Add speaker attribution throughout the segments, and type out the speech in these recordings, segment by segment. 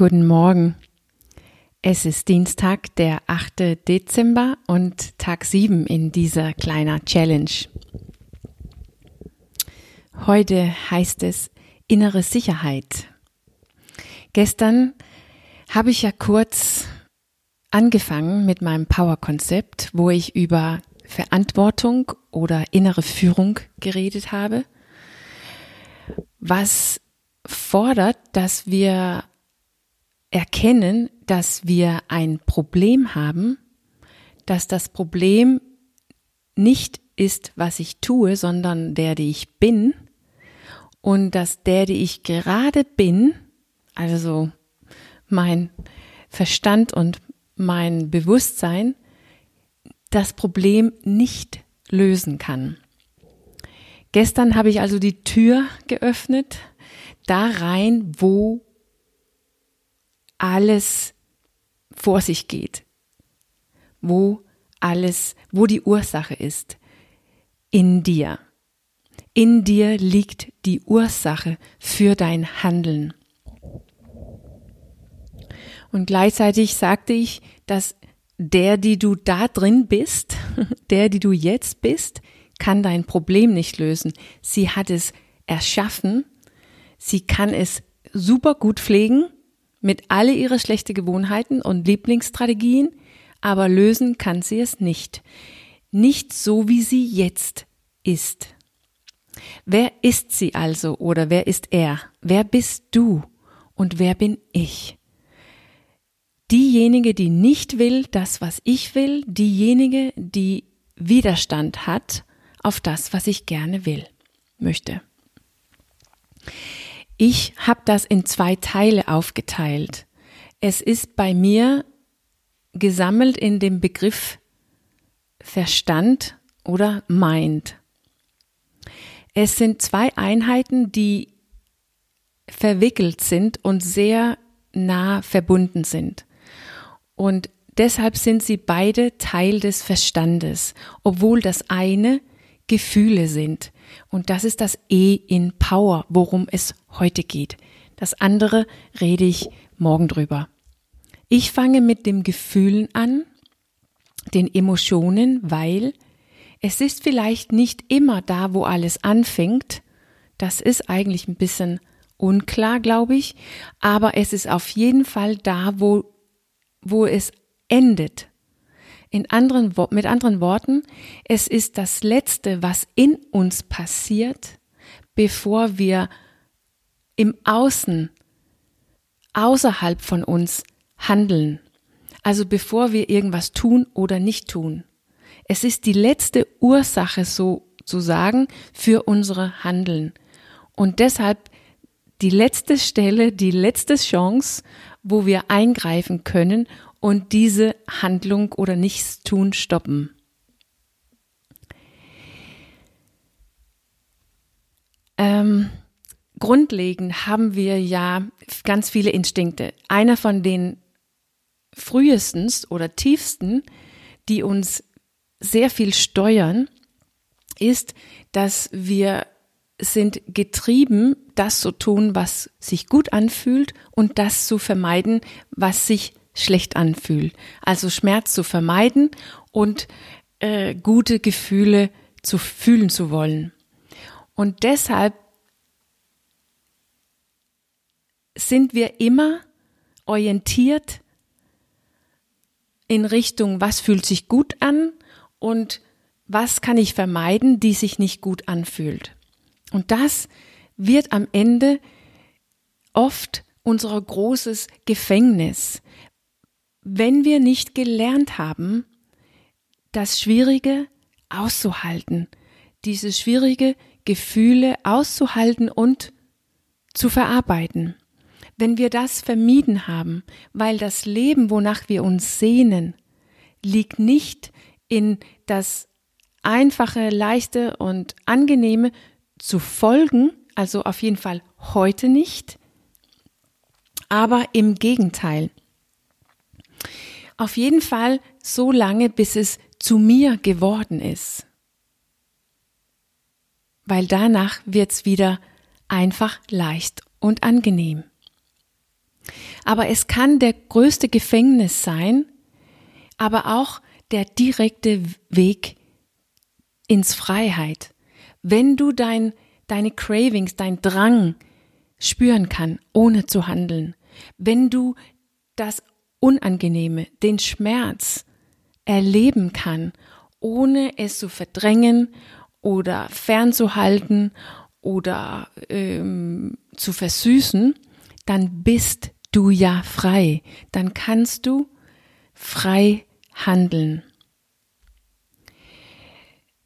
Speaker 1: Guten Morgen. Es ist Dienstag, der 8. Dezember und Tag 7 in dieser kleinen Challenge. Heute heißt es innere Sicherheit. Gestern habe ich ja kurz angefangen mit meinem Power-Konzept, wo ich über Verantwortung oder innere Führung geredet habe, was fordert, dass wir erkennen, dass wir ein Problem haben, dass das Problem nicht ist, was ich tue, sondern der, die ich bin und dass der, die ich gerade bin, also mein Verstand und mein Bewusstsein, das Problem nicht lösen kann. Gestern habe ich also die Tür geöffnet, da rein, wo alles vor sich geht, wo alles, wo die Ursache ist, in dir. In dir liegt die Ursache für dein Handeln. Und gleichzeitig sagte ich, dass der, die du da drin bist, der, die du jetzt bist, kann dein Problem nicht lösen. Sie hat es erschaffen, sie kann es super gut pflegen, mit alle ihre schlechte Gewohnheiten und Lieblingsstrategien, aber lösen kann sie es nicht. Nicht so, wie sie jetzt ist. Wer ist sie also oder wer ist er? Wer bist du und wer bin ich? Diejenige, die nicht will, das, was ich will, diejenige, die Widerstand hat auf das, was ich gerne will, möchte. Ich habe das in zwei Teile aufgeteilt. Es ist bei mir gesammelt in dem Begriff Verstand oder Mind. Es sind zwei Einheiten, die verwickelt sind und sehr nah verbunden sind. Und deshalb sind sie beide Teil des Verstandes, obwohl das eine Gefühle sind. Und das ist das E in Power, worum es heute geht. Das andere rede ich morgen drüber. Ich fange mit dem Gefühlen an, den Emotionen, weil es ist vielleicht nicht immer da, wo alles anfängt. Das ist eigentlich ein bisschen unklar, glaube ich. Aber es ist auf jeden Fall da, wo, wo es endet. In anderen, mit anderen Worten, es ist das Letzte, was in uns passiert, bevor wir im Außen, außerhalb von uns handeln. Also bevor wir irgendwas tun oder nicht tun. Es ist die letzte Ursache sozusagen für unsere Handeln. Und deshalb die letzte Stelle, die letzte Chance, wo wir eingreifen können und diese Handlung oder Nichtstun stoppen. Ähm, grundlegend haben wir ja ganz viele Instinkte. Einer von den frühesten oder tiefsten, die uns sehr viel steuern, ist, dass wir sind getrieben, das zu tun, was sich gut anfühlt und das zu vermeiden, was sich schlecht anfühlt. Also Schmerz zu vermeiden und äh, gute Gefühle zu fühlen zu wollen. Und deshalb sind wir immer orientiert in Richtung, was fühlt sich gut an und was kann ich vermeiden, die sich nicht gut anfühlt. Und das wird am Ende oft unser großes Gefängnis, wenn wir nicht gelernt haben, das Schwierige auszuhalten, diese schwierige Gefühle auszuhalten und zu verarbeiten. Wenn wir das vermieden haben, weil das Leben, wonach wir uns sehnen, liegt nicht in das einfache, leichte und angenehme zu folgen, also auf jeden Fall heute nicht, aber im Gegenteil. Auf jeden Fall so lange, bis es zu mir geworden ist. Weil danach wird's wieder einfach leicht und angenehm. Aber es kann der größte Gefängnis sein, aber auch der direkte Weg ins Freiheit. Wenn du dein, deine Cravings, dein Drang spüren kann, ohne zu handeln. Wenn du das Unangenehme, den Schmerz erleben kann, ohne es zu verdrängen oder fernzuhalten oder ähm, zu versüßen, dann bist du ja frei. Dann kannst du frei handeln.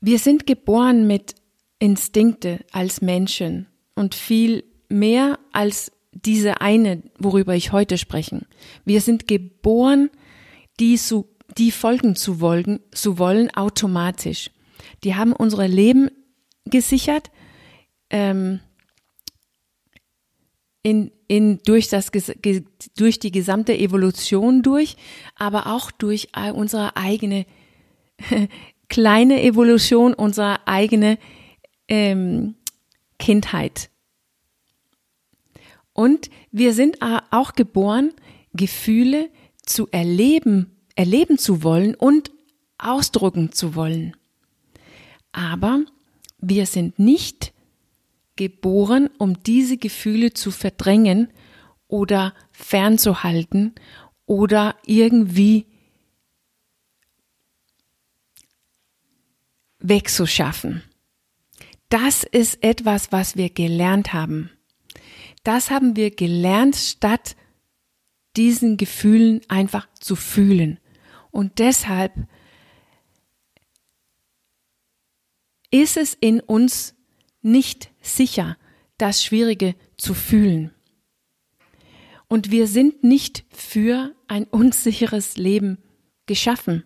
Speaker 1: Wir sind geboren mit Instinkte als Menschen und viel mehr als diese eine, worüber ich heute spreche. Wir sind geboren, die, zu, die folgen zu wollen, zu wollen automatisch. Die haben unsere Leben gesichert, ähm, in, in, durch, das, durch die gesamte Evolution durch, aber auch durch unsere eigene kleine Evolution, unsere eigene ähm, Kindheit. Und wir sind auch geboren, Gefühle zu erleben, erleben zu wollen und ausdrücken zu wollen. Aber wir sind nicht geboren, um diese Gefühle zu verdrängen oder fernzuhalten oder irgendwie wegzuschaffen. Das ist etwas, was wir gelernt haben. Das haben wir gelernt, statt diesen Gefühlen einfach zu fühlen. Und deshalb ist es in uns nicht sicher, das Schwierige zu fühlen. Und wir sind nicht für ein unsicheres Leben geschaffen.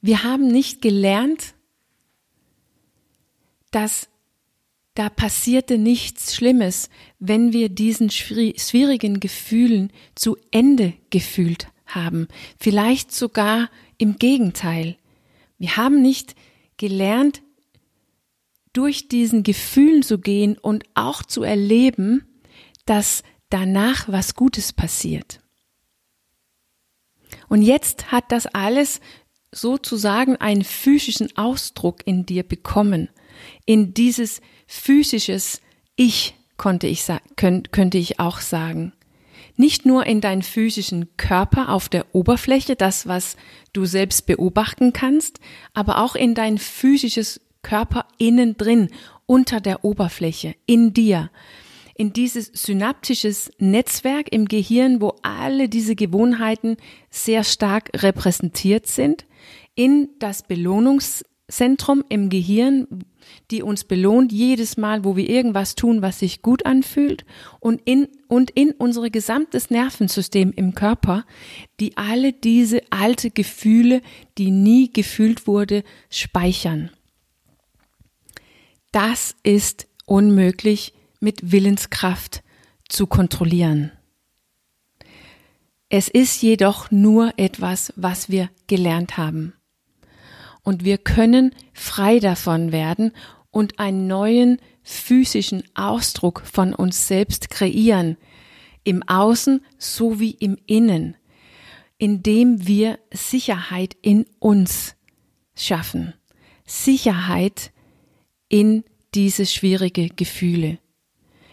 Speaker 1: Wir haben nicht gelernt, dass da passierte nichts Schlimmes, wenn wir diesen schwierigen Gefühlen zu Ende gefühlt haben. Vielleicht sogar im Gegenteil. Wir haben nicht gelernt, durch diesen Gefühlen zu gehen und auch zu erleben, dass danach was Gutes passiert. Und jetzt hat das alles sozusagen einen physischen Ausdruck in dir bekommen. In dieses physisches Ich konnte ich, könnte ich auch sagen. Nicht nur in deinen physischen Körper auf der Oberfläche, das, was du selbst beobachten kannst, aber auch in dein physisches Körper innen drin, unter der Oberfläche, in dir. In dieses synaptisches Netzwerk im Gehirn, wo alle diese Gewohnheiten sehr stark repräsentiert sind, in das Belohnungszentrum im Gehirn, die uns belohnt jedes Mal, wo wir irgendwas tun, was sich gut anfühlt und in, und in unser gesamtes Nervensystem im Körper, die alle diese alte Gefühle, die nie gefühlt wurde, speichern. Das ist unmöglich mit Willenskraft zu kontrollieren. Es ist jedoch nur etwas, was wir gelernt haben und wir können frei davon werden und einen neuen physischen Ausdruck von uns selbst kreieren, im Außen sowie im Innen, indem wir Sicherheit in uns schaffen, Sicherheit in diese schwierige Gefühle.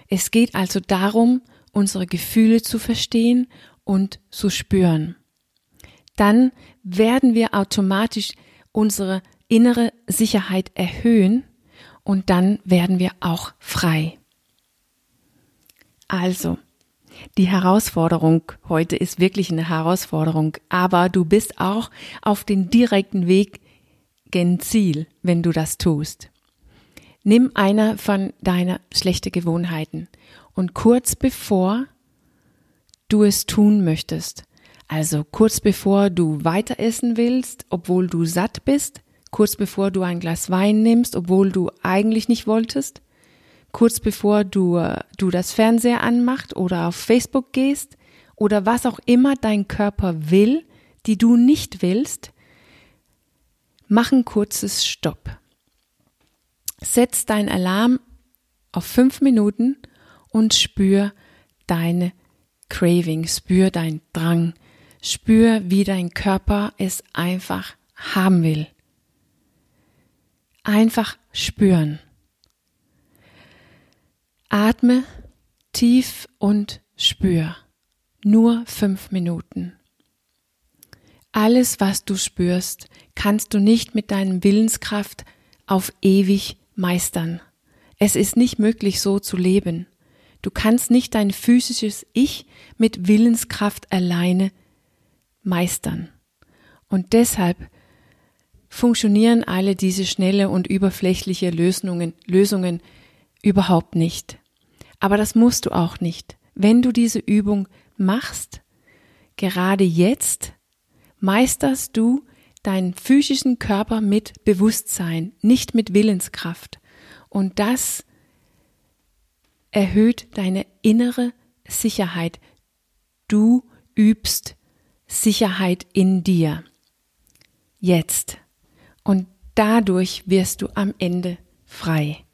Speaker 1: Es geht also darum, unsere Gefühle zu verstehen und zu spüren. Dann werden wir automatisch unsere innere Sicherheit erhöhen und dann werden wir auch frei. Also, die Herausforderung heute ist wirklich eine Herausforderung, aber du bist auch auf den direkten Weg gen Ziel, wenn du das tust. Nimm einer von deiner schlechten Gewohnheiten und kurz bevor du es tun möchtest, also kurz bevor du weiter essen willst, obwohl du satt bist, kurz bevor du ein Glas Wein nimmst, obwohl du eigentlich nicht wolltest, kurz bevor du, äh, du das Fernseher anmacht oder auf Facebook gehst oder was auch immer dein Körper will, die du nicht willst, mach ein kurzes Stopp. Setz dein Alarm auf fünf Minuten und spür deine Craving, spür dein Drang, spür, wie dein Körper es einfach haben will. Einfach spüren. Atme tief und spür. Nur fünf Minuten. Alles, was du spürst, kannst du nicht mit deinem Willenskraft auf ewig meistern. Es ist nicht möglich, so zu leben. Du kannst nicht dein physisches Ich mit Willenskraft alleine meistern. Und deshalb funktionieren alle diese schnelle und überflächliche Lösungen, Lösungen überhaupt nicht. Aber das musst du auch nicht. Wenn du diese Übung machst, gerade jetzt, meisterst du deinen physischen Körper mit Bewusstsein, nicht mit Willenskraft. Und das erhöht deine innere Sicherheit. Du übst Sicherheit in dir. Jetzt. Und dadurch wirst du am Ende frei.